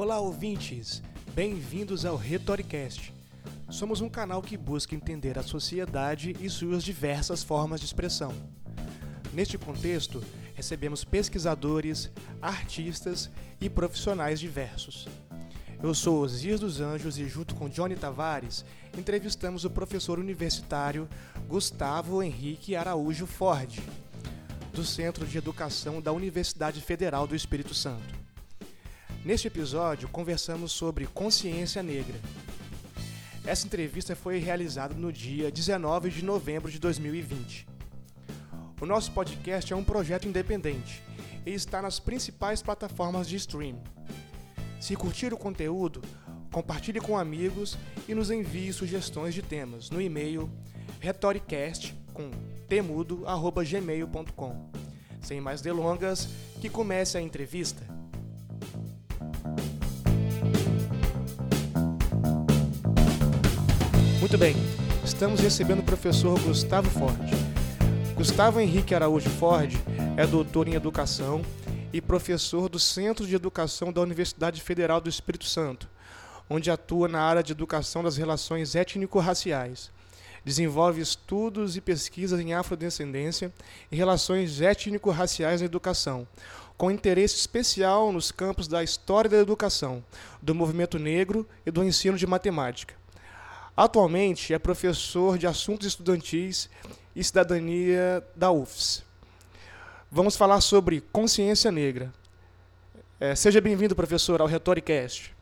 Olá, ouvintes! Bem-vindos ao Retoricast. Somos um canal que busca entender a sociedade e suas diversas formas de expressão. Neste contexto, recebemos pesquisadores, artistas e profissionais diversos. Eu sou Osias dos Anjos e, junto com Johnny Tavares, entrevistamos o professor universitário Gustavo Henrique Araújo Ford, do Centro de Educação da Universidade Federal do Espírito Santo. Neste episódio, conversamos sobre consciência negra. Essa entrevista foi realizada no dia 19 de novembro de 2020. O nosso podcast é um projeto independente e está nas principais plataformas de streaming. Se curtir o conteúdo, compartilhe com amigos e nos envie sugestões de temas no e-mail retoricast. Sem mais delongas, que comece a entrevista. Muito bem, estamos recebendo o professor Gustavo Ford. Gustavo Henrique Araújo Ford é doutor em educação e professor do Centro de Educação da Universidade Federal do Espírito Santo, onde atua na área de educação das relações étnico-raciais. Desenvolve estudos e pesquisas em afrodescendência e relações étnico-raciais na educação, com interesse especial nos campos da história da educação, do movimento negro e do ensino de matemática. Atualmente é professor de assuntos estudantis e cidadania da UFS. Vamos falar sobre consciência negra. É, seja bem-vindo, professor, ao Retoricast.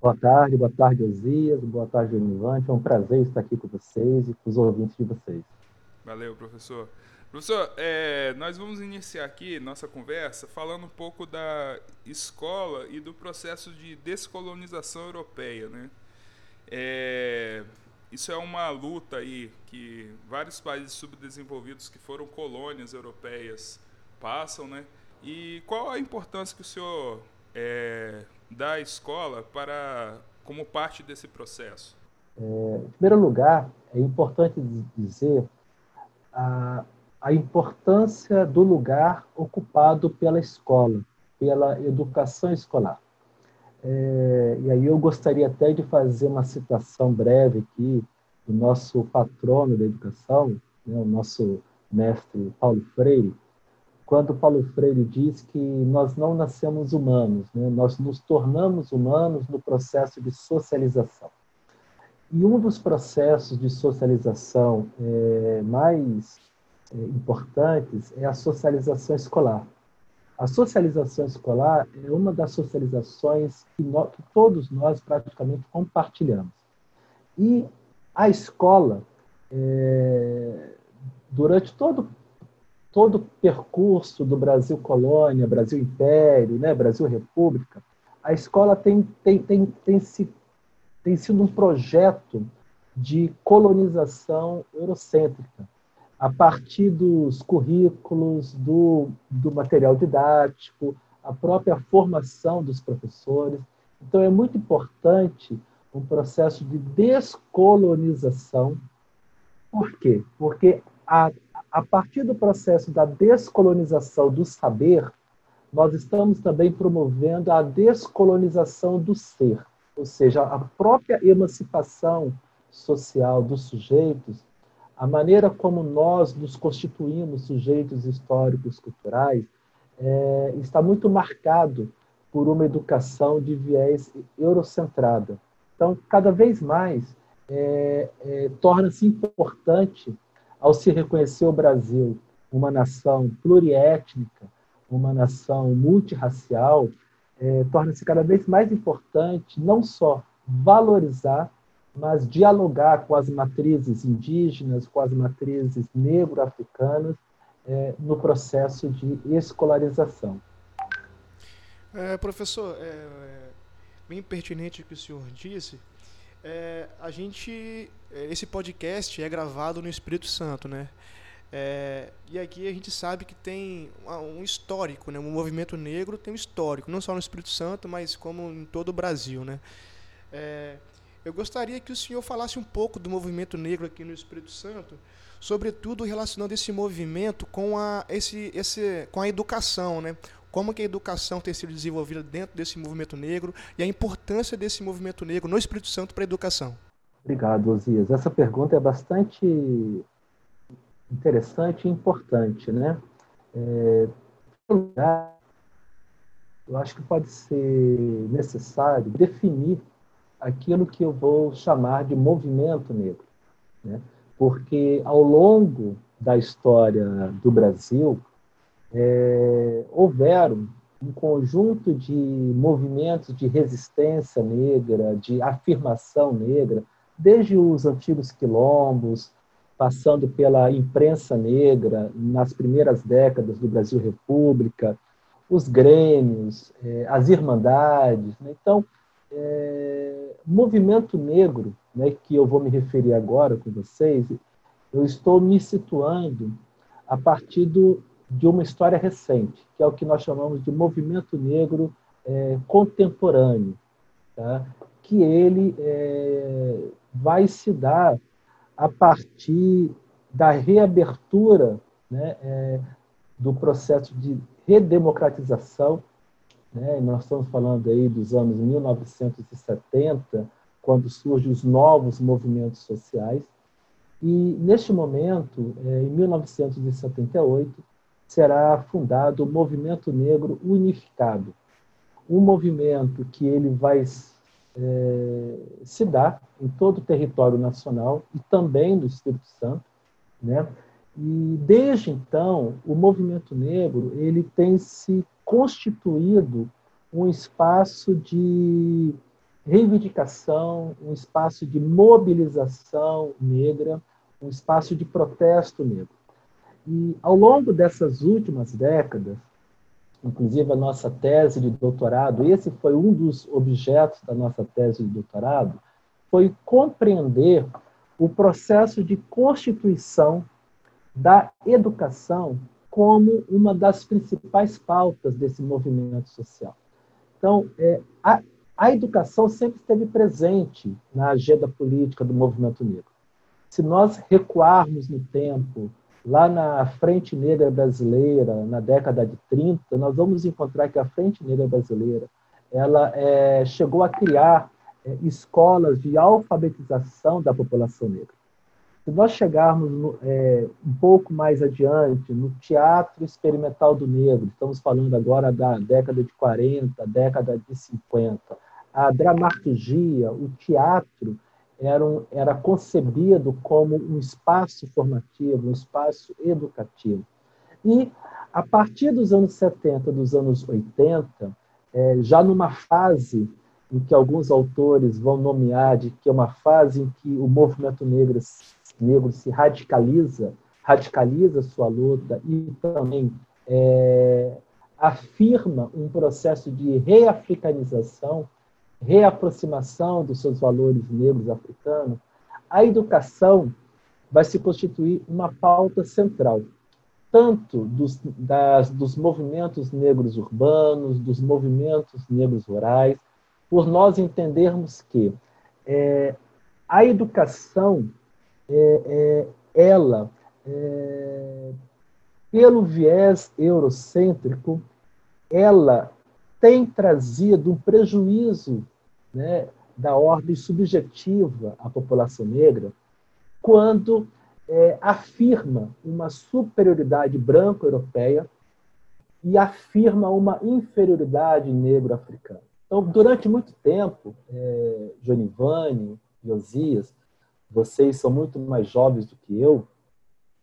Boa tarde, boa tarde, Osias, boa tarde, Univante. É um prazer estar aqui com vocês e com os ouvintes de vocês. Valeu, professor. Professor, é, nós vamos iniciar aqui nossa conversa falando um pouco da escola e do processo de descolonização europeia. Né? É, isso é uma luta aí que vários países subdesenvolvidos que foram colônias europeias passam, né? E qual a importância que o senhor é, dá à escola para como parte desse processo? É, em primeiro lugar, é importante dizer a, a importância do lugar ocupado pela escola, pela educação escolar. É, e aí eu gostaria até de fazer uma citação breve aqui do nosso patrono da educação, né, o nosso mestre Paulo Freire, quando Paulo Freire diz que nós não nascemos humanos, né, nós nos tornamos humanos no processo de socialização. E um dos processos de socialização é, mais importantes é a socialização escolar. A socialização escolar é uma das socializações que, que todos nós praticamente compartilhamos. E a escola, é, durante todo todo o percurso do Brasil colônia, Brasil império, né, Brasil república, a escola tem, tem, tem, tem, se, tem sido um projeto de colonização eurocêntrica a partir dos currículos, do, do material didático, a própria formação dos professores. Então, é muito importante um processo de descolonização. Por quê? Porque a, a partir do processo da descolonização do saber, nós estamos também promovendo a descolonização do ser, ou seja, a própria emancipação social dos sujeitos a maneira como nós nos constituímos sujeitos históricos culturais é, está muito marcado por uma educação de viés eurocentrada. Então, cada vez mais é, é, torna-se importante, ao se reconhecer o Brasil uma nação pluriétnica, uma nação multirracial, é, torna-se cada vez mais importante não só valorizar mas dialogar com as matrizes indígenas, com as matrizes negro-africanas é, no processo de escolarização. É, professor, é, é bem pertinente o que o senhor disse. É, a gente, é, esse podcast é gravado no Espírito Santo, né? É, e aqui a gente sabe que tem um histórico, né? O movimento negro tem um histórico, não só no Espírito Santo, mas como em todo o Brasil, né? É, eu gostaria que o senhor falasse um pouco do movimento negro aqui no Espírito Santo, sobretudo relacionando esse movimento com a, esse, esse, com a educação, né? como que a educação tem sido desenvolvida dentro desse movimento negro e a importância desse movimento negro no Espírito Santo para a educação. Obrigado, Osias. Essa pergunta é bastante interessante e importante, né? É, eu acho que pode ser necessário definir aquilo que eu vou chamar de movimento negro, né? Porque ao longo da história do Brasil, é, houveram um conjunto de movimentos de resistência negra, de afirmação negra, desde os antigos quilombos, passando pela imprensa negra nas primeiras décadas do Brasil República, os grêmios, é, as irmandades. Né? Então, é, movimento negro, né, que eu vou me referir agora com vocês, eu estou me situando a partir do, de uma história recente, que é o que nós chamamos de movimento negro é, contemporâneo, tá? que ele é, vai se dar a partir da reabertura né, é, do processo de redemocratização. Né? Nós estamos falando aí dos anos 1970, quando surgem os novos movimentos sociais, e, neste momento, é, em 1978, será fundado o Movimento Negro Unificado, um movimento que ele vai é, se dar em todo o território nacional e também no Espírito Santo, né? E desde então, o movimento negro ele tem se constituído um espaço de reivindicação, um espaço de mobilização negra, um espaço de protesto negro. E ao longo dessas últimas décadas, inclusive a nossa tese de doutorado, esse foi um dos objetos da nossa tese de doutorado, foi compreender o processo de constituição da educação como uma das principais pautas desse movimento social. Então, é, a, a educação sempre esteve presente na agenda política do movimento negro. Se nós recuarmos no tempo, lá na Frente Negra Brasileira, na década de 30, nós vamos encontrar que a Frente Negra Brasileira ela é, chegou a criar é, escolas de alfabetização da população negra. Se nós chegarmos é, um pouco mais adiante, no Teatro Experimental do Negro, estamos falando agora da década de 40, década de 50, a dramaturgia, o teatro, era, um, era concebido como um espaço formativo, um espaço educativo. E, a partir dos anos 70, dos anos 80, é, já numa fase em que alguns autores vão nomear de que é uma fase em que o movimento negro, negro se radicaliza, radicaliza sua luta e também é, afirma um processo de reafricanização reaproximação dos seus valores negros africanos, a educação vai se constituir uma pauta central, tanto dos, das, dos movimentos negros urbanos, dos movimentos negros rurais, por nós entendermos que é, a educação, é, é, ela, é, pelo viés eurocêntrico, ela tem trazido um prejuízo né, da ordem subjetiva à população negra, quando é, afirma uma superioridade branco-europeia e afirma uma inferioridade negro-africana. Então, durante muito tempo, é, Jonivane, Josias, vocês são muito mais jovens do que eu,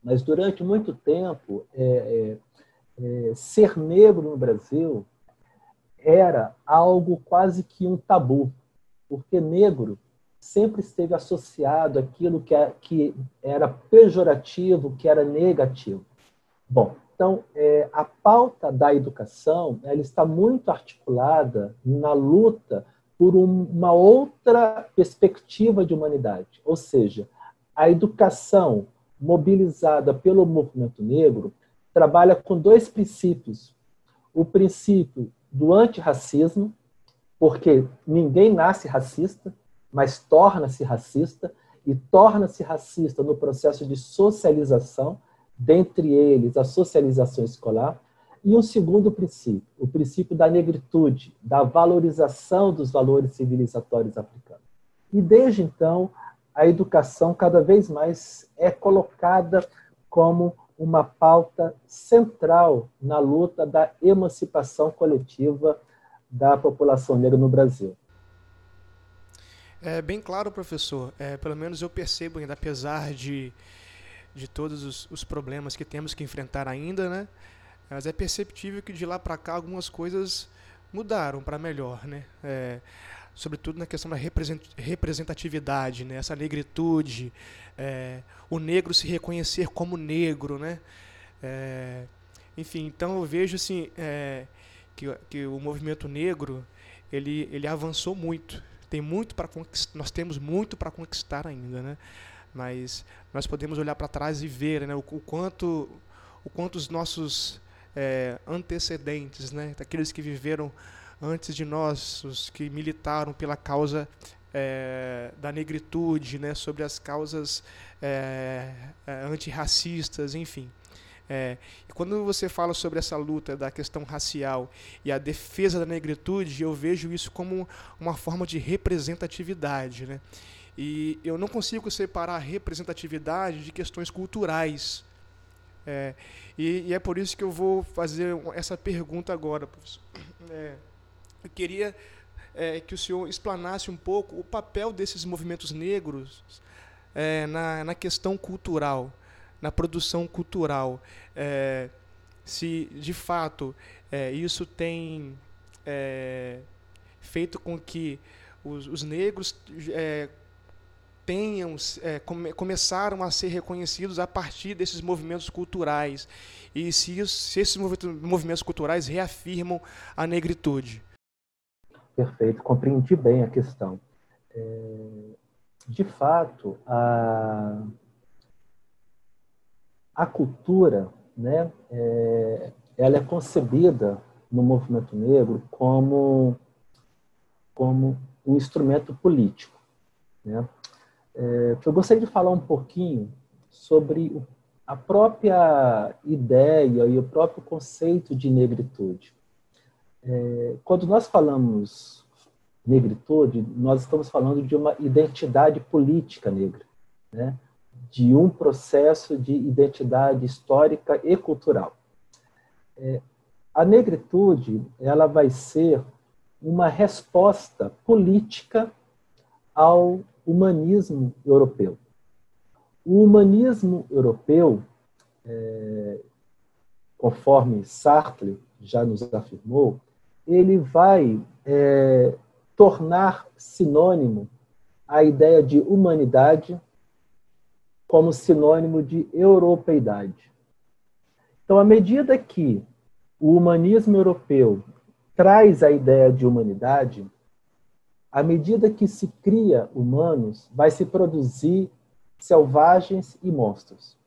mas durante muito tempo, é, é, é ser negro no Brasil era algo quase que um tabu porque negro sempre esteve associado àquilo que, é, que era pejorativo, que era negativo. Bom, então, é, a pauta da educação ela está muito articulada na luta por um, uma outra perspectiva de humanidade, ou seja, a educação mobilizada pelo movimento negro trabalha com dois princípios. O princípio do antirracismo, porque ninguém nasce racista, mas torna-se racista e torna-se racista no processo de socialização, dentre eles a socialização escolar, E o segundo princípio, o princípio da negritude, da valorização dos valores civilizatórios africanos. E desde então, a educação cada vez mais é colocada como uma pauta central na luta da emancipação coletiva da população negra no Brasil. É bem claro, professor. É, pelo menos eu percebo ainda, apesar de, de todos os, os problemas que temos que enfrentar ainda, né? Mas é perceptível que de lá para cá algumas coisas mudaram para melhor, né? É, sobretudo na questão da representatividade, né? essa negritude, é, o negro se reconhecer como negro, né? É, enfim, então eu vejo assim é, que, que o movimento negro ele, ele avançou muito, tem muito para nós temos muito para conquistar ainda, né? Mas nós podemos olhar para trás e ver, né, o, o quanto o quanto os nossos é, antecedentes, né, daqueles que viveram antes de nós, os que militaram pela causa é, da negritude, né, sobre as causas é, é, antirracistas, enfim. É, e quando você fala sobre essa luta da questão racial e a defesa da negritude, eu vejo isso como uma forma de representatividade. Né? E eu não consigo separar a representatividade de questões culturais. É, e, e, é por isso que eu vou fazer essa pergunta agora, professor. É, eu queria é, que o senhor explanasse um pouco o papel desses movimentos negros é, na, na questão cultural, na produção cultural. É, se, de fato, é, isso tem feito com que os, os negros é, tenham come, começaram a ser reconhecidos a partir desses movimentos culturais e se, se esses movimentos culturais reafirmam a negritude. Perfeito, compreendi bem a questão. É, de fato, a, a cultura, né, é, ela é concebida no movimento negro como, como um instrumento político. Né? É, eu gostaria de falar um pouquinho sobre a própria ideia e o próprio conceito de negritude. É, quando nós falamos negritude, nós estamos falando de uma identidade política negra, né? de um processo de identidade histórica e cultural. É, a negritude ela vai ser uma resposta política ao humanismo europeu. O humanismo europeu, é, conforme Sartre já nos afirmou, ele vai é, tornar sinônimo a ideia de humanidade como sinônimo de europeidade. Então, à medida que o humanismo europeu traz a ideia de humanidade, à medida que se cria humanos, vai se produzir selvagens e monstros.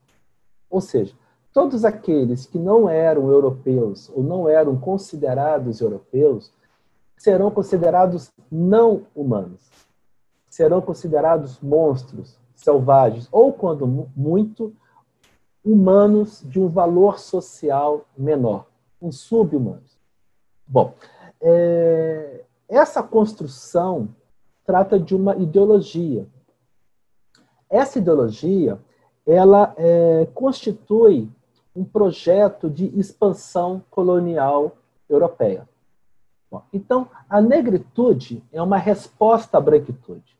Ou seja, todos aqueles que não eram europeus ou não eram considerados europeus serão considerados não humanos. Serão considerados monstros, selvagens, ou, quando muito, humanos de um valor social menor, um sub-humanos. Bom, é, essa construção trata de uma ideologia. Essa ideologia, ela é, constitui um projeto de expansão colonial europeia. Bom, então, a negritude é uma resposta à branquitude.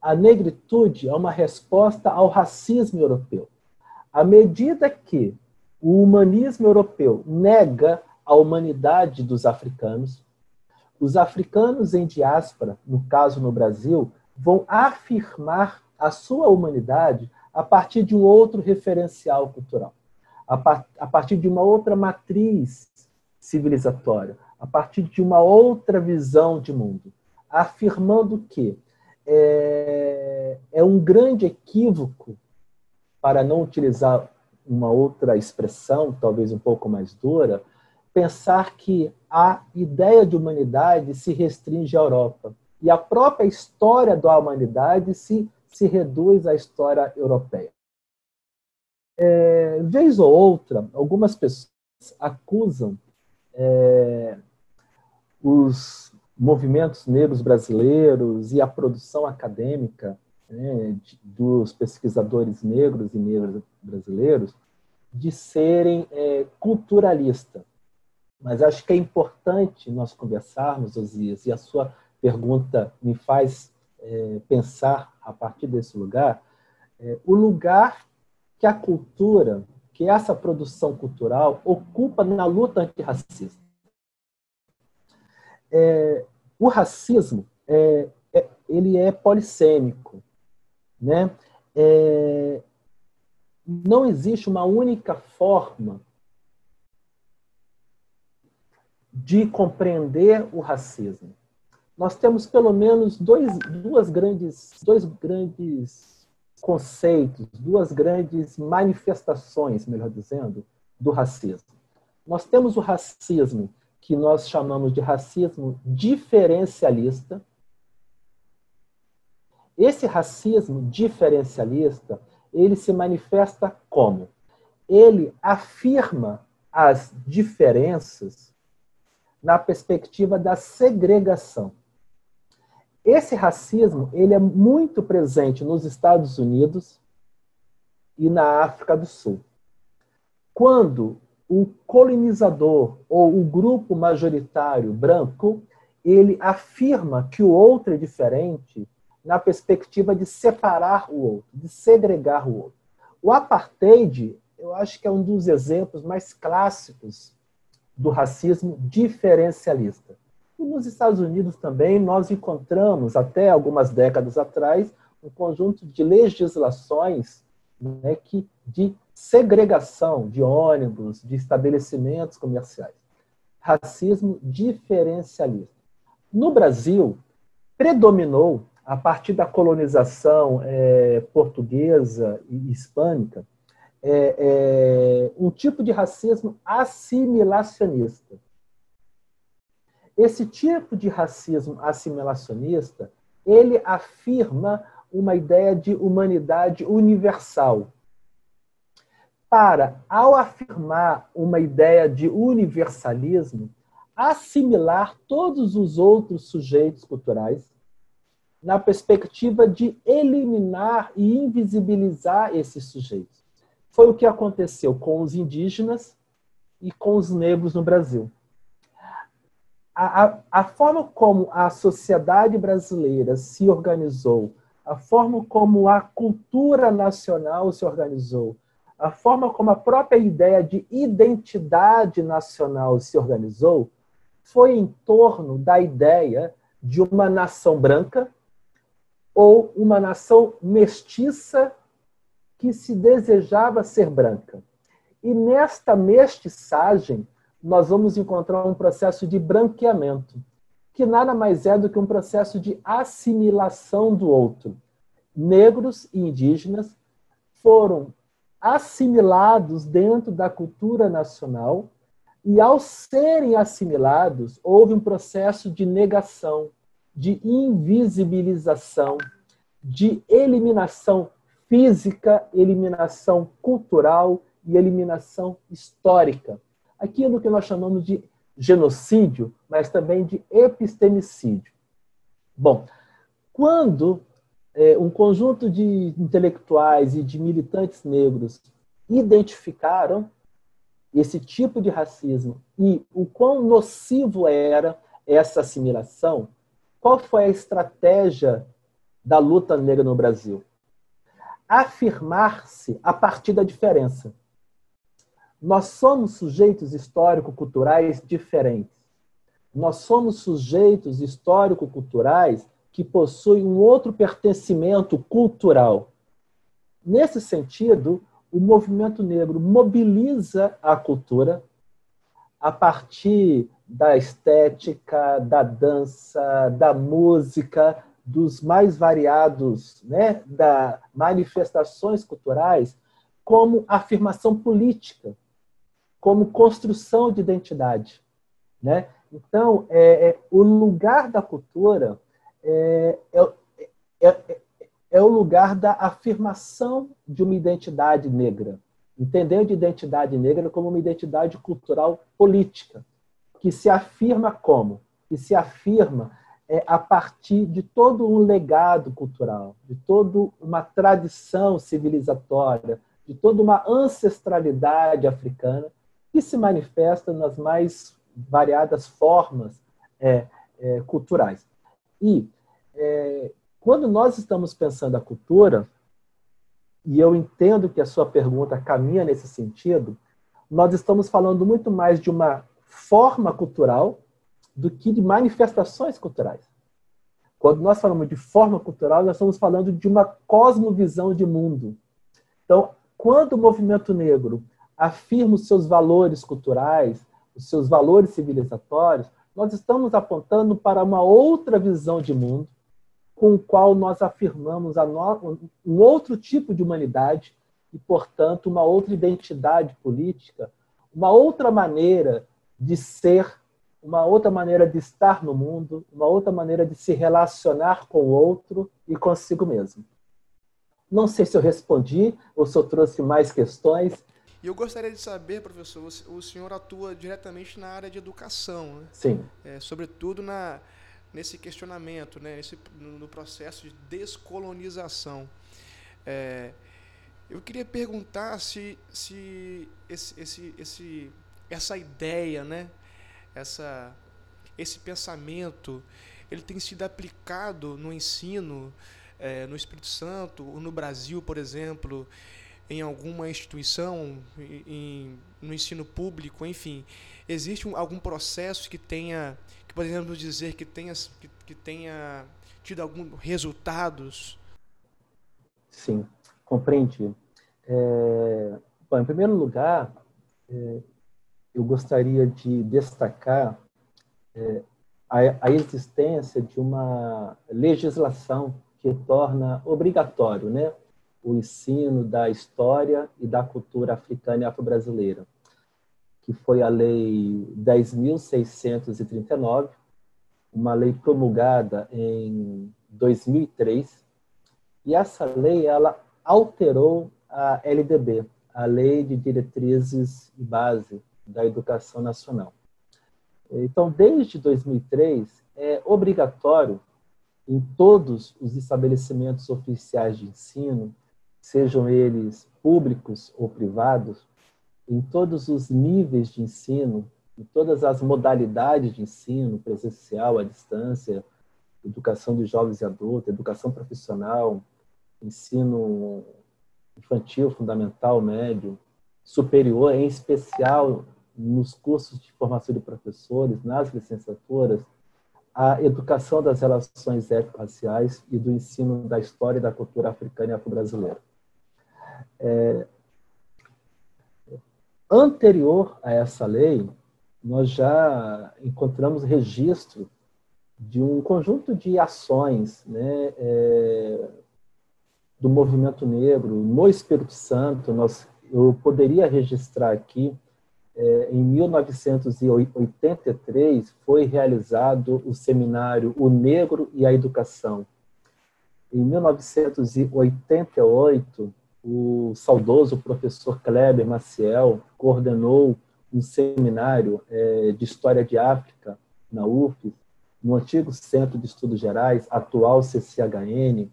A negritude é uma resposta ao racismo europeu. À medida que o humanismo europeu nega a humanidade dos africanos, os africanos em diáspora, no caso no Brasil, vão afirmar a sua humanidade a partir de um outro referencial cultural a, partir de uma outra matriz civilizatória, a partir de uma outra visão de mundo, afirmando que é, é um grande equívoco, para não utilizar uma outra expressão, talvez um pouco mais dura, pensar que a ideia de humanidade se restringe à Europa. E a própria história da humanidade se, se reduz à história europeia é, vez ou outra, algumas pessoas acusam é, os movimentos negros brasileiros e a produção acadêmica né, dos pesquisadores negros e negras brasileiros de serem é, culturalistas. Mas acho que é importante nós conversarmos, Osias, e a sua pergunta me faz é, pensar a partir desse lugar, é, o lugar que a cultura, que essa produção cultural ocupa na luta antirracista. É, o racismo é, é, ele é polissêmico, né? É, não existe uma única forma de compreender o racismo. Nós temos pelo menos dois, duas grandes, dois grandes conceitos, duas grandes manifestações, melhor dizendo, do racismo. Nós temos o racismo que nós chamamos de racismo diferencialista. Esse racismo diferencialista, ele se manifesta como? Ele afirma as diferenças na perspectiva da segregação. Esse racismo, ele é muito presente nos Estados Unidos e na África do Sul. Quando o colonizador ou o grupo majoritário branco, ele afirma que o outro é diferente na perspectiva de separar o outro, de segregar o outro. O apartheid, eu acho que é um dos exemplos mais clássicos do racismo diferencialista. E nos Estados Unidos também nós encontramos, até algumas décadas atrás, um conjunto de legislações né, que, de segregação de ônibus, de estabelecimentos comerciais. Racismo diferencialista. No Brasil, predominou, a partir da colonização é, portuguesa e hispânica, é, é, um tipo de racismo assimilacionista. Esse tipo de racismo assimilacionista, ele afirma uma ideia de humanidade universal, para, ao afirmar uma ideia de universalismo, assimilar todos os outros sujeitos culturais na perspectiva de eliminar e invisibilizar esses sujeitos. Foi o que aconteceu com os indígenas e com os negros no Brasil. A, a, a forma como a sociedade brasileira se organizou, a forma como a cultura nacional se organizou, a forma como a própria ideia de identidade nacional se organizou foi em torno da ideia de uma nação branca ou uma nação mestiça que se desejava ser branca. E nesta mestiçagem, nós vamos encontrar um processo de branqueamento, que nada mais é do que um processo de assimilação do outro. Negros e indígenas foram assimilados dentro da cultura nacional, e ao serem assimilados, houve um processo de negação, de invisibilização, de eliminação física, eliminação cultural e eliminação histórica. Aquilo que nós chamamos de genocídio, mas também de epistemicídio. Bom, quando é, um conjunto de intelectuais e de militantes negros identificaram esse tipo de racismo e o quão nocivo era essa assimilação, qual foi a estratégia da luta negra no Brasil? Afirmar-se a partir da diferença. Nós somos sujeitos histórico-culturais diferentes. Nós somos sujeitos histórico-culturais que possui um outro pertencimento cultural. Nesse sentido, o movimento negro mobiliza a cultura a partir da estética, da dança, da música, dos mais variados, né, da manifestações culturais, como afirmação política, como construção de identidade, né? Então, é, é o lugar da cultura é, é, é, é, o lugar da afirmação de uma identidade negra. entendendo a identidade negra como uma identidade cultural política, que se afirma como? Que se afirma é, a partir de todo um legado cultural, de toda uma tradição civilizatória, de toda uma ancestralidade africana que se manifesta nas mais variadas formas é, é, culturais. E é, quando nós estamos pensando a cultura, e eu entendo que a sua pergunta caminha nesse sentido, nós estamos falando muito mais de uma forma cultural do que de manifestações culturais. Quando nós falamos de forma cultural, nós estamos falando de uma cosmovisão de mundo. Então, quando o movimento negro afirma os seus valores culturais, os seus valores civilizatórios, nós estamos apontando para uma outra visão de mundo, com o qual nós afirmamos no... um outro tipo de humanidade e, portanto, uma outra identidade política, uma outra maneira de ser, uma outra maneira de estar no mundo, uma outra maneira de se relacionar com o outro e consigo mesmo. Não sei se eu respondi ou se eu trouxe mais questões, e eu gostaria de saber, professor, o senhor atua diretamente na área de educação, né? Sim. É, sobretudo na, nesse questionamento, né? Nesse, no processo de descolonização. É, eu queria perguntar se, se esse, esse, esse, essa ideia, né? Essa, esse pensamento, ele tem sido aplicado no ensino é, no Espírito Santo, ou no Brasil, por exemplo, em alguma instituição, em, no ensino público, enfim, existe um, algum processo que tenha, que podemos dizer que tenha, que, que tenha tido alguns resultados? Sim, compreendi. É, bom, em primeiro lugar, é, eu gostaria de destacar é, a, a existência de uma legislação que torna obrigatório, né, o ensino da história e da cultura africana e afro-brasileira, que foi a Lei 10.639, uma lei promulgada em 2003, e essa lei ela alterou a LDB, a Lei de Diretrizes e Base da Educação Nacional. Então, desde 2003, é obrigatório em todos os estabelecimentos oficiais de ensino sejam eles públicos ou privados, em todos os níveis de ensino, em todas as modalidades de ensino, presencial, à distância, educação de jovens e adultos, educação profissional, ensino infantil, fundamental, médio, superior, em especial nos cursos de formação de professores, nas licenciaturas, a educação das relações étnico-raciais e do ensino da história e da cultura africana e afro-brasileira. É, anterior a essa lei, nós já encontramos registro de um conjunto de ações né, é, do movimento negro no Espírito Santo. Nós, eu poderia registrar aqui, é, em 1983, foi realizado o seminário O Negro e a Educação. Em 1988, o saudoso professor Kleber Maciel coordenou um seminário é, de História de África na UF, no antigo Centro de Estudos Gerais, atual CCHN,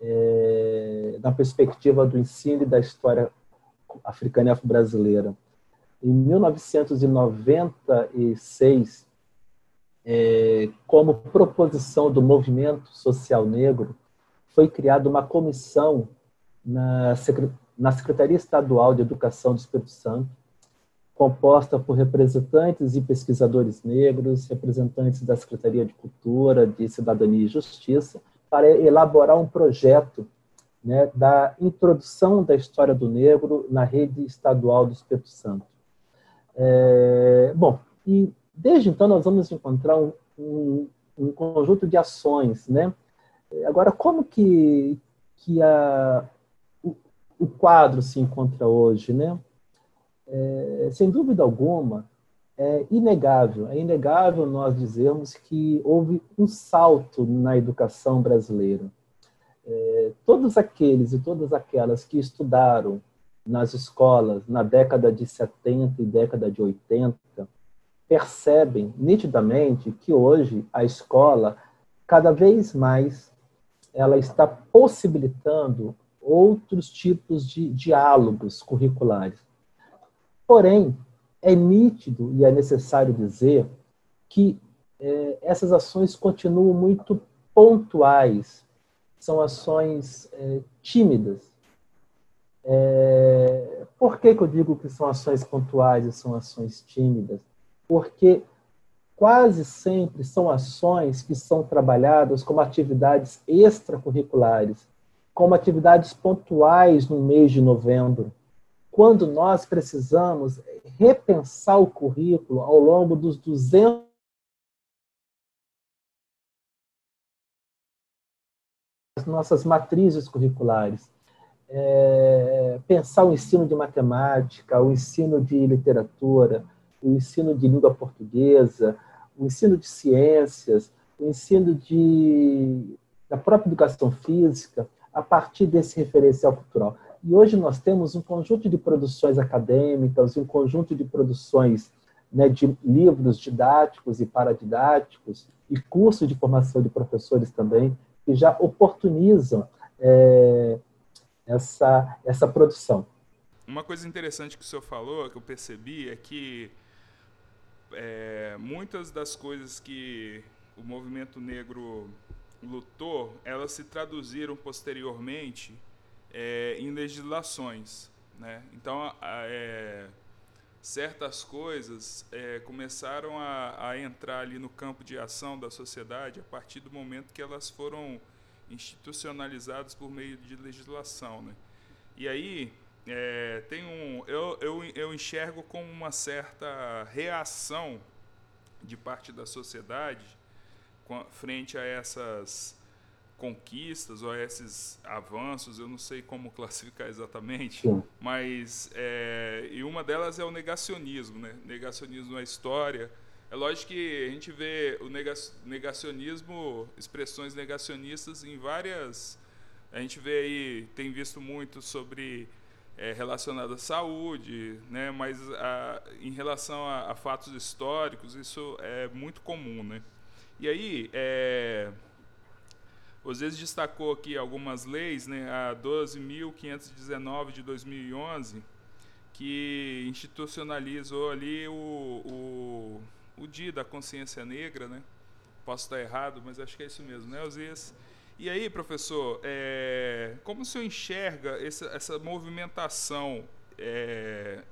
é, na perspectiva do ensino e da história africana e afro-brasileira. Em 1996, é, como proposição do movimento social negro, foi criada uma comissão na, na Secretaria Estadual de Educação do Espírito Santo, composta por representantes e pesquisadores negros, representantes da Secretaria de Cultura, de Cidadania e Justiça, para elaborar um projeto né, da introdução da história do negro na rede estadual do Espírito Santo. É, bom, e desde então nós vamos encontrar um, um, um conjunto de ações, né? Agora, como que, que a, o quadro se encontra hoje, né? É, sem dúvida alguma, é inegável, é inegável nós dizermos que houve um salto na educação brasileira. É, todos aqueles e todas aquelas que estudaram nas escolas na década de 70 e década de 80 percebem nitidamente que hoje a escola cada vez mais ela está possibilitando outros tipos de diálogos curriculares. Porém, é nítido e é necessário dizer que é, essas ações continuam muito pontuais, são ações é, tímidas. É, por que, que eu digo que são ações pontuais e são ações tímidas? Porque quase sempre são ações que são trabalhadas como atividades extracurriculares, como atividades pontuais no mês de novembro, quando nós precisamos repensar o currículo ao longo dos 200 nossas matrizes curriculares. É, pensar o ensino de matemática, o ensino de literatura, o ensino de língua portuguesa, o ensino de ciências, o ensino de, da própria educação física, a partir desse referencial cultural. E hoje nós temos um conjunto de produções acadêmicas, um conjunto de produções né, de livros didáticos e paradidáticos, e cursos de formação de professores também, que já oportunizam é, essa, essa produção. Uma coisa interessante que o senhor falou, que eu percebi, é que é, muitas das coisas que o movimento negro lutou, elas se traduziram posteriormente é, em legislações. Né? Então, a, é, certas coisas é, começaram a, a, entrar ali no campo de ação da sociedade a partir do momento que elas foram institucionalizadas por meio de legislação. Né? E aí, é, tem um, eu, eu, eu enxergo como uma certa reação de parte da sociedade frente a essas conquistas ou a esses avanços, eu não sei como classificar exatamente, Sim. mas é, e uma delas é o negacionismo, né? Negacionismo na história. É lógico que a gente vê o negacionismo, expressões negacionistas em várias. A gente vê aí, tem visto muito sobre é, relacionado à saúde, né? mas a, em relação a, a, fatos históricos, isso é muito comum. Né? E aí, é, vezes destacou aqui algumas leis, né? a 12.519 de 2011, que institucionalizou ali o, o, o Dia da Consciência Negra, né? Posso estar errado, mas acho que é isso mesmo, né, Osias? E aí, professor, é, como o senhor enxerga essa, essa movimentação é,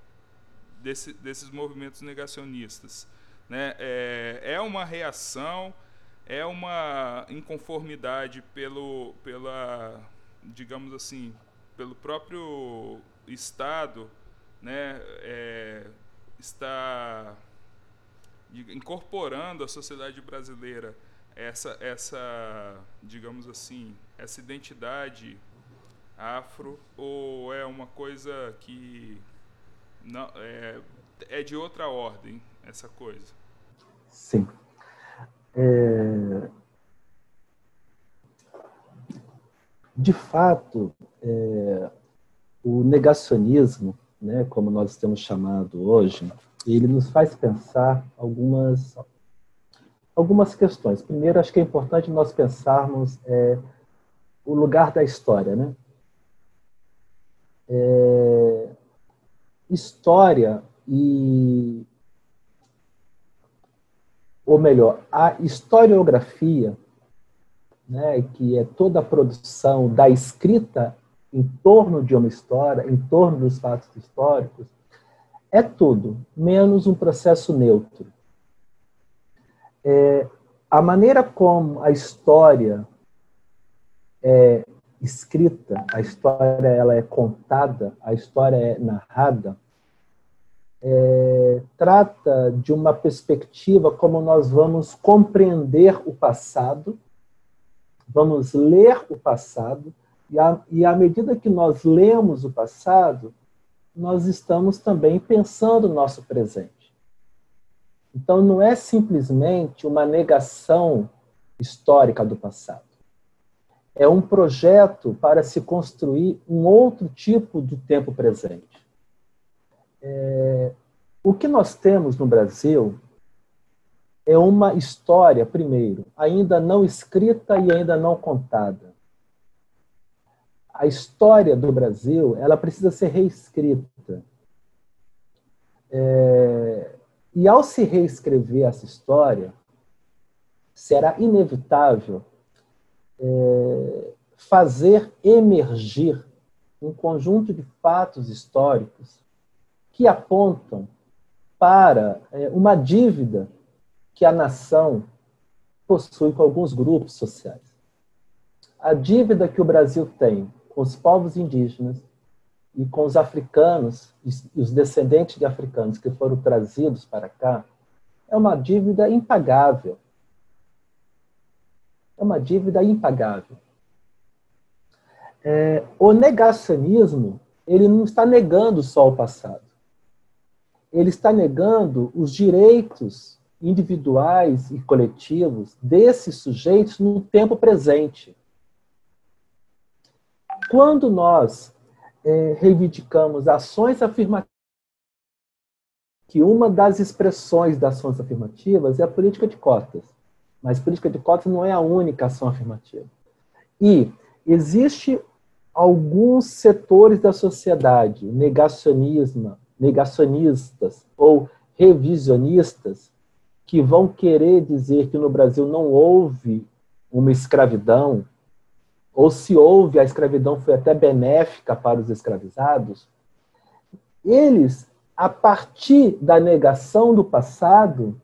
desse, desses movimentos negacionistas? Né? É, é uma reação, é uma inconformidade pelo, pela, digamos assim, pelo próprio Estado, né? É, está incorporando a sociedade brasileira essa, essa, digamos assim, essa identidade afro ou é uma coisa que não é, é de outra ordem essa coisa? Sim. É... De fato, é... o negacionismo, né, como nós temos chamado hoje, ele nos faz pensar algumas algumas questões. Primeiro, acho que é importante nós pensarmos é, o lugar da história, né? É, história e ou melhor, a historiografia, né, que é toda a produção da escrita em torno de uma história, em torno dos fatos históricos, é tudo menos um processo neutro. É, a maneira como a história é escrita, a história ela é contada, a história é narrada, é, trata de uma perspectiva como nós vamos compreender o passado, vamos ler o passado, e, a, e à medida que nós lemos o passado, nós estamos também pensando o nosso presente. Então, não é simplesmente uma negação histórica do passado. é um projeto para se construir um outro tipo do tempo presente. É, o que nós temos no Brasil é uma história, primeiro, ainda não escrita e ainda não contada. A história do Brasil ela precisa ser reescrita. É, e ao se reescrever essa história, será inevitável é, fazer emergir um conjunto de fatos históricos que apontam para é, uma dívida que a nação possui com alguns grupos sociais. A dívida que o Brasil tem com os povos indígenas e com os africanos e os descendentes de africanos que foram trazidos para cá é uma dívida impagável é uma dívida impagável. É, o negacionismo, ele não está negando só o passado. Ele está negando os direitos individuais e coletivos desses sujeitos no tempo presente. Quando nós é, reivindicamos ações afirmativas, que uma das expressões das ações afirmativas é a política de cotas. Mas política de cotas não é a única ação afirmativa. E existe alguns setores da sociedade, negacionismo, negacionistas ou revisionistas, que vão querer dizer que no Brasil não houve uma escravidão, ou se houve, a escravidão foi até benéfica para os escravizados, eles, a partir da negação do passado,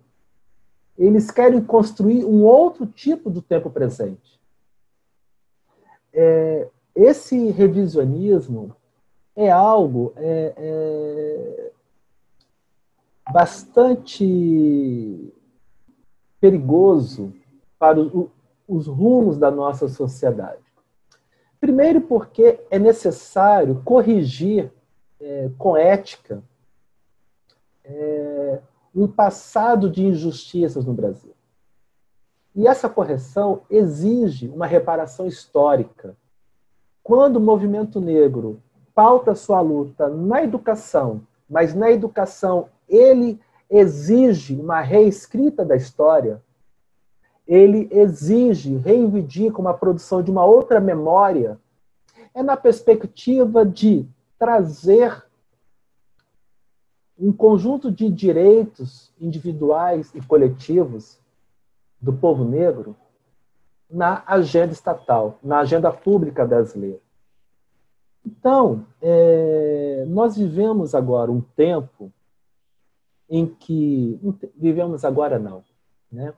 eles querem construir um outro tipo do tempo presente. É, esse revisionismo é algo é, é bastante perigoso para o, os rumos da nossa sociedade. Primeiro, porque é necessário corrigir é, com ética é, um passado de injustiças no Brasil. E essa correção exige uma reparação histórica. Quando o movimento negro pauta sua luta na educação, mas na educação ele exige uma reescrita da história, ele exige, reivindica uma produção de uma outra memória, é na perspectiva de trazer um conjunto de direitos individuais e coletivos do povo negro na agenda estatal, na agenda pública brasileira. Então, é, nós vivemos agora um tempo em que. Vivemos agora, não. Né?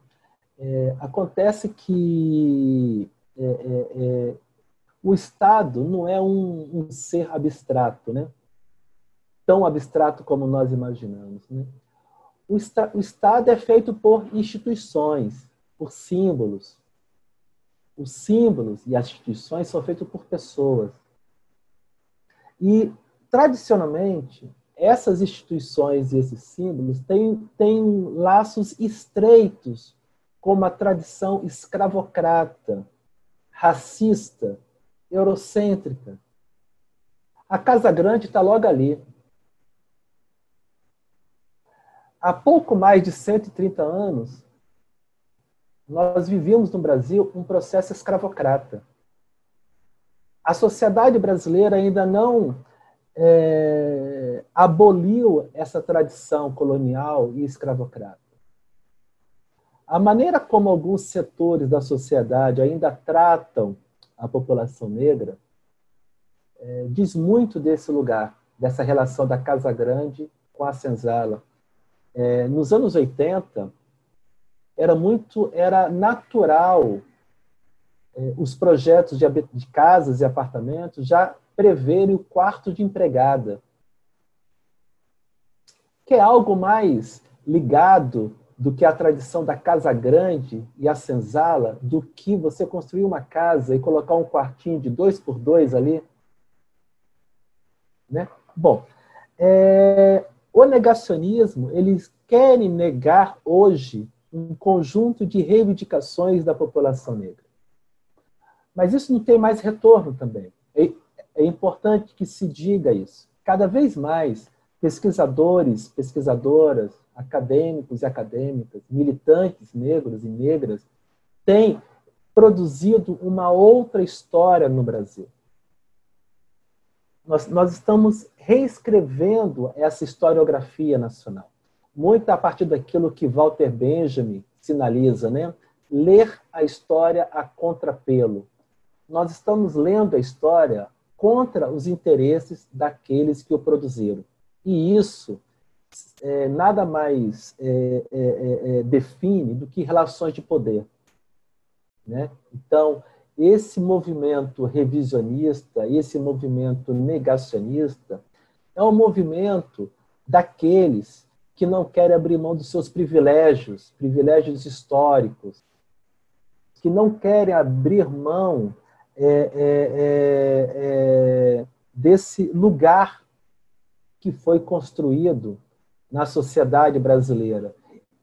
É, acontece que é, é, é o Estado não é um, um ser abstrato, né? tão abstrato como nós imaginamos. Né? O, o Estado é feito por instituições, por símbolos. Os símbolos e as instituições são feitos por pessoas. E, tradicionalmente, essas instituições e esses símbolos têm, têm laços estreitos com uma tradição escravocrata, racista, eurocêntrica. A Casa Grande está logo ali. há pouco mais de 130 anos, nós vivíamos no Brasil um processo escravocrata. A sociedade brasileira ainda não é, aboliu essa tradição colonial e escravocrata. A maneira como alguns setores da sociedade ainda tratam a população negra é, diz muito desse lugar, dessa relação da Casa Grande com a senzala, é, nos anos 80, era muito, era natural os projetos de, de casas e apartamentos já preverem o quarto de empregada, que é algo mais ligado do que a tradição da casa grande e a senzala, do que você construir uma casa e colocar um quartinho de dois por dois ali. Né? Bom, é, o negacionismo, eles querem negar hoje um conjunto de reivindicações da população negra. Mas isso não tem mais retorno também. É, é importante que se diga isso. Cada vez mais, pesquisadores, pesquisadoras, acadêmicos e acadêmicas, militantes negros e negras, têm produzido uma outra história no Brasil. Nós, nós estamos reescrevendo essa historiografia nacional, muito a partir daquilo que Walter Benjamin sinaliza, né? Ler a história a contrapelo. Nós estamos lendo a história contra os interesses daqueles que o produziram. E isso é, nada mais é, é, é, é define do que relações de poder. Né? Então, esse movimento revisionista, esse movimento negacionista, é um movimento daqueles que não querem abrir mão dos seus privilégios, privilégios históricos, que não querem abrir mão é, é, é, é desse lugar que foi construído na sociedade brasileira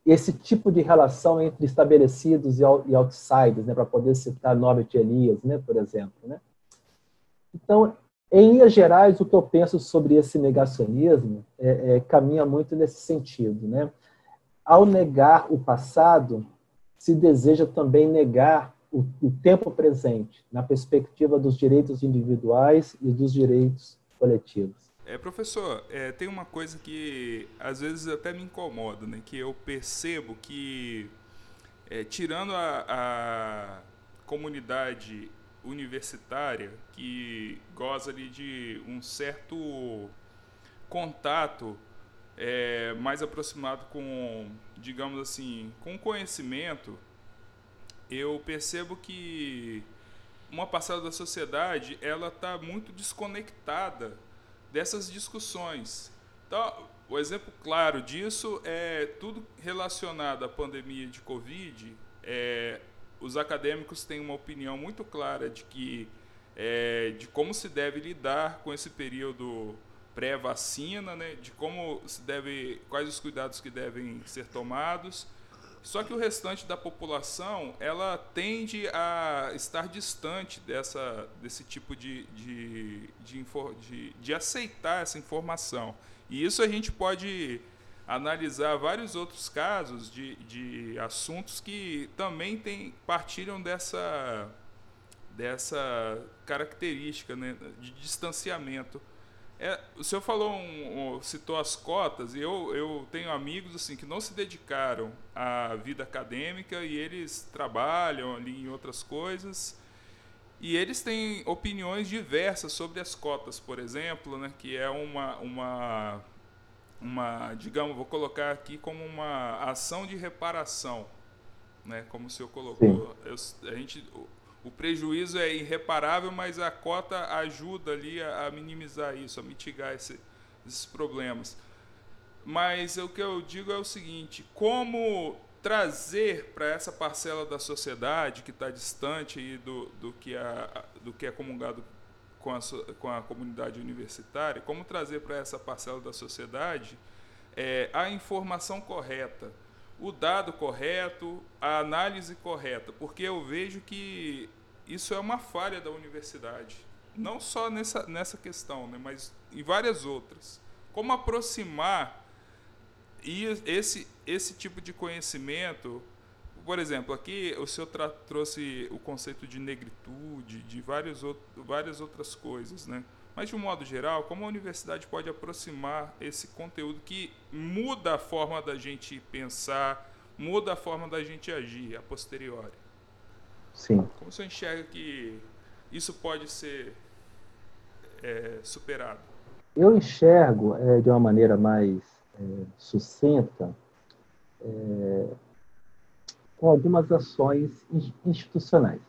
esse tipo de relação entre estabelecidos e outsiders, né, para poder citar Norbert Elias, né, por exemplo. Né? Então, em linhas gerais, o que eu penso sobre esse negacionismo é, é, caminha muito nesse sentido. Né? Ao negar o passado, se deseja também negar o, o tempo presente, na perspectiva dos direitos individuais e dos direitos coletivos. É, professor, é, tem uma coisa que às vezes até me incomoda, né? Que eu percebo que, é, tirando a, a, comunidade universitária, que goza ali de um certo contato é, mais aproximado com, digamos assim, com conhecimento, eu percebo que uma parcela da sociedade ela está muito desconectada dessas discussões. Então, o exemplo claro disso é tudo relacionado à pandemia de Covid. É, os acadêmicos têm uma opinião muito clara de que é, de como se deve lidar com esse período pré-vacina, né, de como se deve, quais os cuidados que devem ser tomados só que o restante da população ela tende a estar distante dessa, desse tipo de, de, de, de, de aceitar essa informação. E isso a gente pode analisar vários outros casos de, de assuntos que também tem, partilham dessa, dessa característica né, de distanciamento é, o senhor falou, um, um, citou as cotas, e eu, eu tenho amigos assim que não se dedicaram à vida acadêmica e eles trabalham ali em outras coisas. E eles têm opiniões diversas sobre as cotas, por exemplo, né, que é uma, uma, uma, digamos, vou colocar aqui como uma ação de reparação, né, como o senhor colocou. Eu, a gente, o prejuízo é irreparável, mas a cota ajuda ali a, a minimizar isso, a mitigar esse, esses problemas. Mas o que eu digo é o seguinte: como trazer para essa parcela da sociedade que está distante do, do, que a, do que é comungado com a, com a comunidade universitária, como trazer para essa parcela da sociedade é, a informação correta o dado correto, a análise correta, porque eu vejo que isso é uma falha da universidade, não só nessa, nessa questão, né, mas em várias outras. Como aproximar esse, esse tipo de conhecimento, por exemplo, aqui o senhor trouxe o conceito de negritude, de várias, várias outras coisas, né? Mas, de um modo geral, como a universidade pode aproximar esse conteúdo que muda a forma da gente pensar, muda a forma da gente agir a posteriori? Sim. Como você enxerga que isso pode ser é, superado? Eu enxergo é, de uma maneira mais é, sucinta é, com algumas ações institucionais.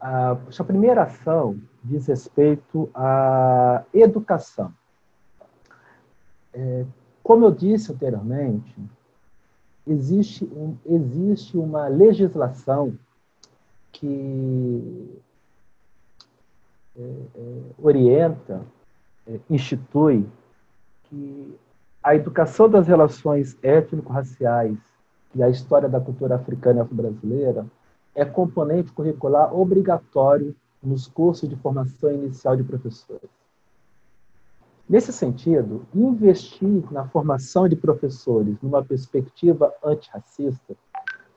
A, a primeira ação diz respeito à educação. É, como eu disse anteriormente, existe, um, existe uma legislação que é, é, orienta, é, institui que a educação das relações étnico-raciais e a história da cultura africana e afro-brasileira é componente curricular obrigatório nos cursos de formação inicial de professores. Nesse sentido, investir na formação de professores numa perspectiva antirracista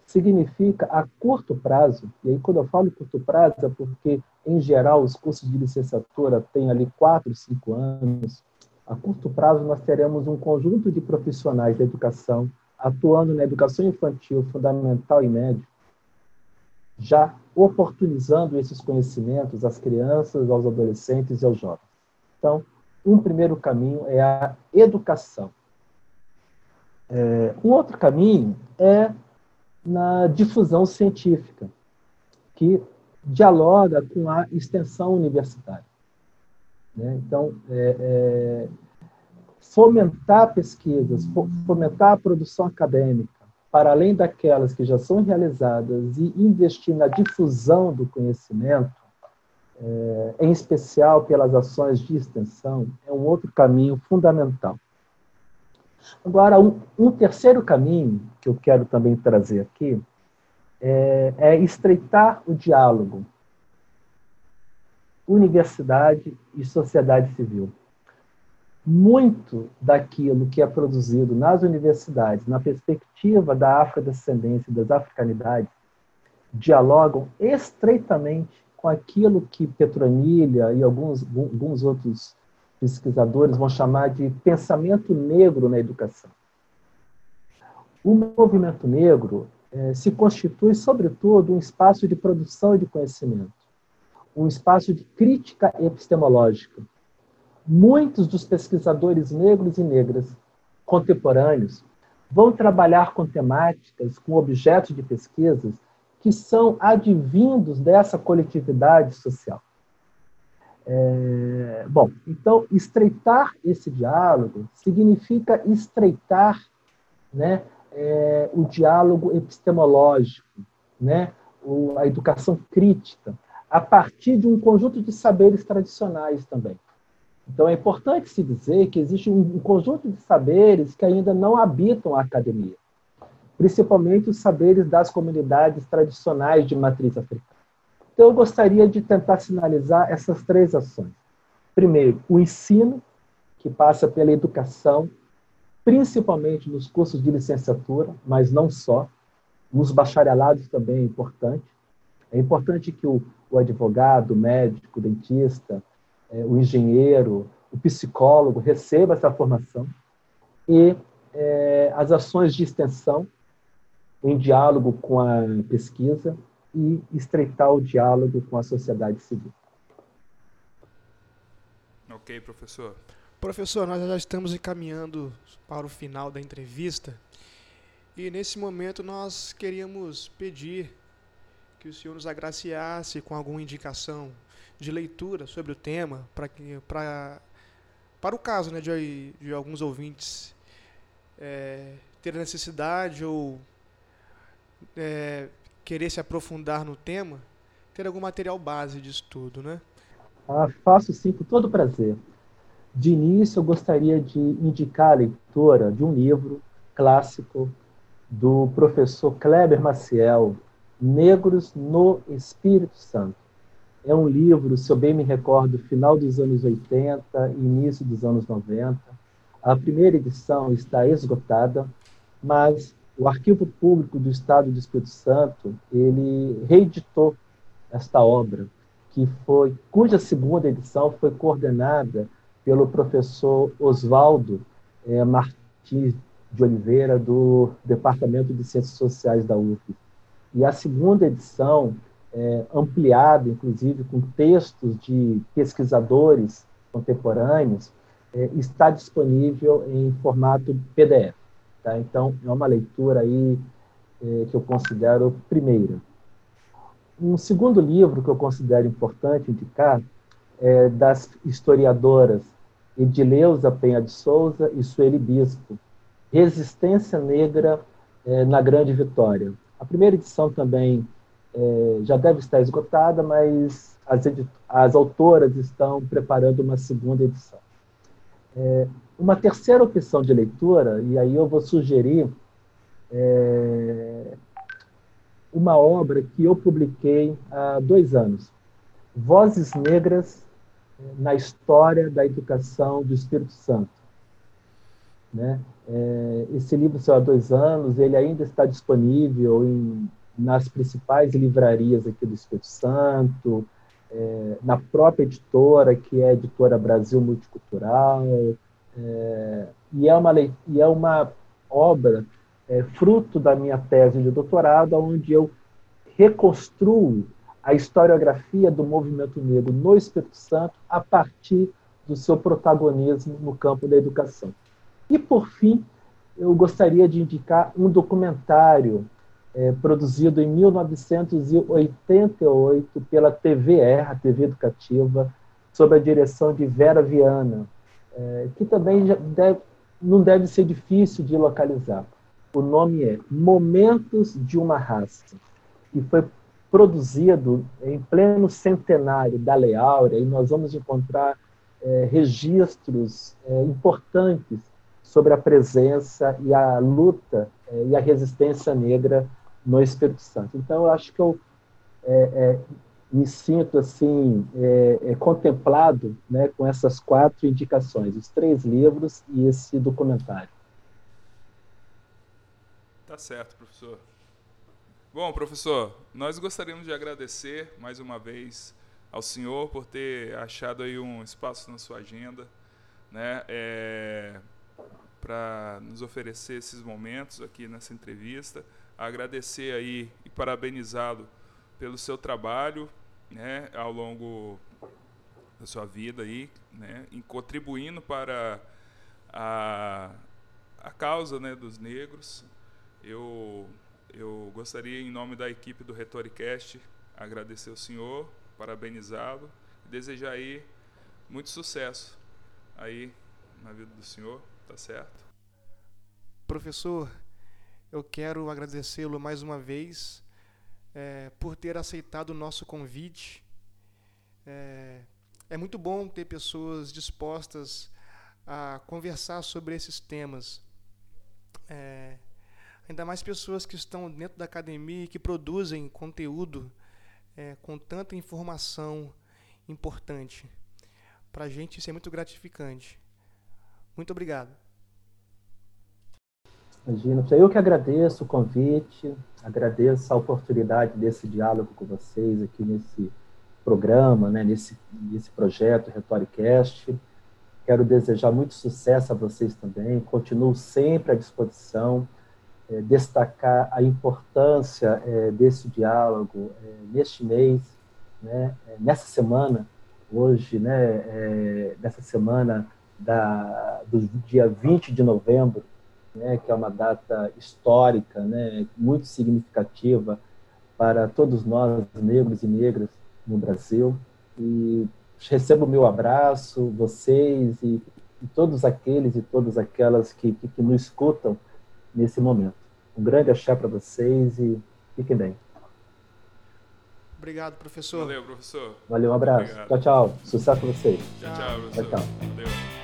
significa a curto prazo, e aí quando eu falo curto prazo é porque, em geral, os cursos de licenciatura têm ali quatro, cinco anos, a curto prazo nós teremos um conjunto de profissionais da educação atuando na educação infantil, fundamental e média, já oportunizando esses conhecimentos às crianças, aos adolescentes e aos jovens. Então, um primeiro caminho é a educação. É, um outro caminho é na difusão científica, que dialoga com a extensão universitária. Né? Então, é, é, fomentar pesquisas, fomentar a produção acadêmica, para além daquelas que já são realizadas, e investir na difusão do conhecimento, é, em especial pelas ações de extensão, é um outro caminho fundamental. Agora, um, um terceiro caminho que eu quero também trazer aqui é, é estreitar o diálogo universidade e sociedade civil. Muito daquilo que é produzido nas universidades, na perspectiva da afrodescendência e das africanidades, dialogam estreitamente com aquilo que Petronilha e alguns, alguns outros pesquisadores vão chamar de pensamento negro na educação. O movimento negro eh, se constitui, sobretudo, um espaço de produção de conhecimento, um espaço de crítica epistemológica. Muitos dos pesquisadores negros e negras contemporâneos vão trabalhar com temáticas, com objetos de pesquisas que são advindos dessa coletividade social. É, bom, então, estreitar esse diálogo significa estreitar né, é, o diálogo epistemológico, né, o, a educação crítica, a partir de um conjunto de saberes tradicionais também. Então, é importante se dizer que existe um, conjunto de saberes que ainda não habitam a academia principalmente os saberes das comunidades tradicionais de matriz africana. Então, eu gostaria de tentar sinalizar essas três ações. Primeiro, o ensino, que passa pela educação, principalmente nos cursos de licenciatura, mas não só, nos bacharelados também é importante. É importante que o, o advogado, o médico, o dentista, é, o engenheiro, o psicólogo receba essa formação e é, as ações de extensão em diálogo com a pesquisa e estreitar o diálogo com a sociedade civil. Ok, professor. Professor, nós já estamos encaminhando para o final da entrevista e nesse momento nós queríamos pedir que o senhor nos agraciasse com alguma indicação de leitura sobre o tema para que para para o caso né, de, de alguns ouvintes é, ter necessidade ou é, querer se aprofundar no tema, ter algum material base de estudo, né? Ah, faço sim, com todo prazer. De início, eu gostaria de indicar a leitura de um livro clássico do professor Kleber Maciel, Negros no Espírito Santo. É um livro, se eu bem me recordo, final dos anos 80 início dos anos 90. A primeira edição está esgotada, mas o Arquivo Público do Estado do Espírito Santo ele reeditou esta obra, que foi cuja segunda edição foi coordenada pelo professor Oswaldo é, Martins de Oliveira do Departamento de Ciências Sociais da UF. E a segunda edição, é, ampliada, inclusive, com textos de pesquisadores contemporâneos, é, está disponível em formato PDF. Tá? Então, é uma leitura aí é, que eu considero primeira. Um segundo livro que eu considero importante indicar é das historiadoras Edileuza Penha de Souza e Sueli Bispo, Resistência Negra é, na Grande Vitória. A primeira edição também é, já deve estar esgotada, mas as, as autoras estão preparando uma segunda edição. É, uma terceira opção de leitura, e aí eu vou sugerir é, uma obra que eu publiquei há dois anos, Vozes Negras na História da Educação do Espírito Santo. Né? É, esse livro saiu há dois anos, ele ainda está disponível em, nas principais livrarias aqui do Espírito Santo, é, na própria editora, que é a Editora Brasil Multicultural, é, e, é uma, e é uma obra é, fruto da minha tese de doutorado, onde eu reconstruo a historiografia do movimento negro no Espírito Santo a partir do seu protagonismo no campo da educação. E, por fim, eu gostaria de indicar um documentário é, produzido em 1988 pela TVE, a TV Educativa, sob a direção de Vera Viana, é, que também deve, não deve ser difícil de localizar. O nome é Momentos de uma Raça, e foi produzido em pleno centenário da Lei Áurea, e nós vamos encontrar é, registros é, importantes sobre a presença e a luta é, e a resistência negra no Espírito Santo. Então, eu acho que eu é, é, me sinto assim é, contemplado né, com essas quatro indicações, os três livros e esse documentário. Tá certo, professor. Bom, professor, nós gostaríamos de agradecer mais uma vez ao senhor por ter achado aí um espaço na sua agenda, né, é, para nos oferecer esses momentos aqui nessa entrevista. Agradecer aí e parabenizá-lo pelo seu trabalho, né, ao longo da sua vida aí, né, em contribuindo para a, a causa, né, dos negros. Eu eu gostaria, em nome da equipe do Retoricast, agradecer o senhor, parabenizá-lo e desejar aí muito sucesso aí na vida do senhor, tá certo? Professor, eu quero agradecê-lo mais uma vez é, por ter aceitado o nosso convite. É, é muito bom ter pessoas dispostas a conversar sobre esses temas. É, ainda mais pessoas que estão dentro da academia e que produzem conteúdo é, com tanta informação importante. Para a gente isso é muito gratificante. Muito obrigado. Imagina, eu que agradeço o convite, agradeço a oportunidade desse diálogo com vocês aqui nesse programa, né, nesse, nesse projeto Retoricast. Quero desejar muito sucesso a vocês também, continuo sempre à disposição é, destacar a importância é, desse diálogo é, neste mês, né, nessa semana, hoje, né, nessa semana da, do dia 20 de novembro, né, que é uma data histórica, né, muito significativa para todos nós, negros e negras no Brasil. E recebo o meu abraço, vocês e, e todos aqueles e todas aquelas que, que, que nos escutam nesse momento. Um grande axé para vocês e fiquem bem. Obrigado, professor. Valeu, professor. Valeu, um abraço. Obrigado. Tchau, tchau. Sucesso para vocês. Tchau, tchau, professor. Tchau, tchau. Valeu.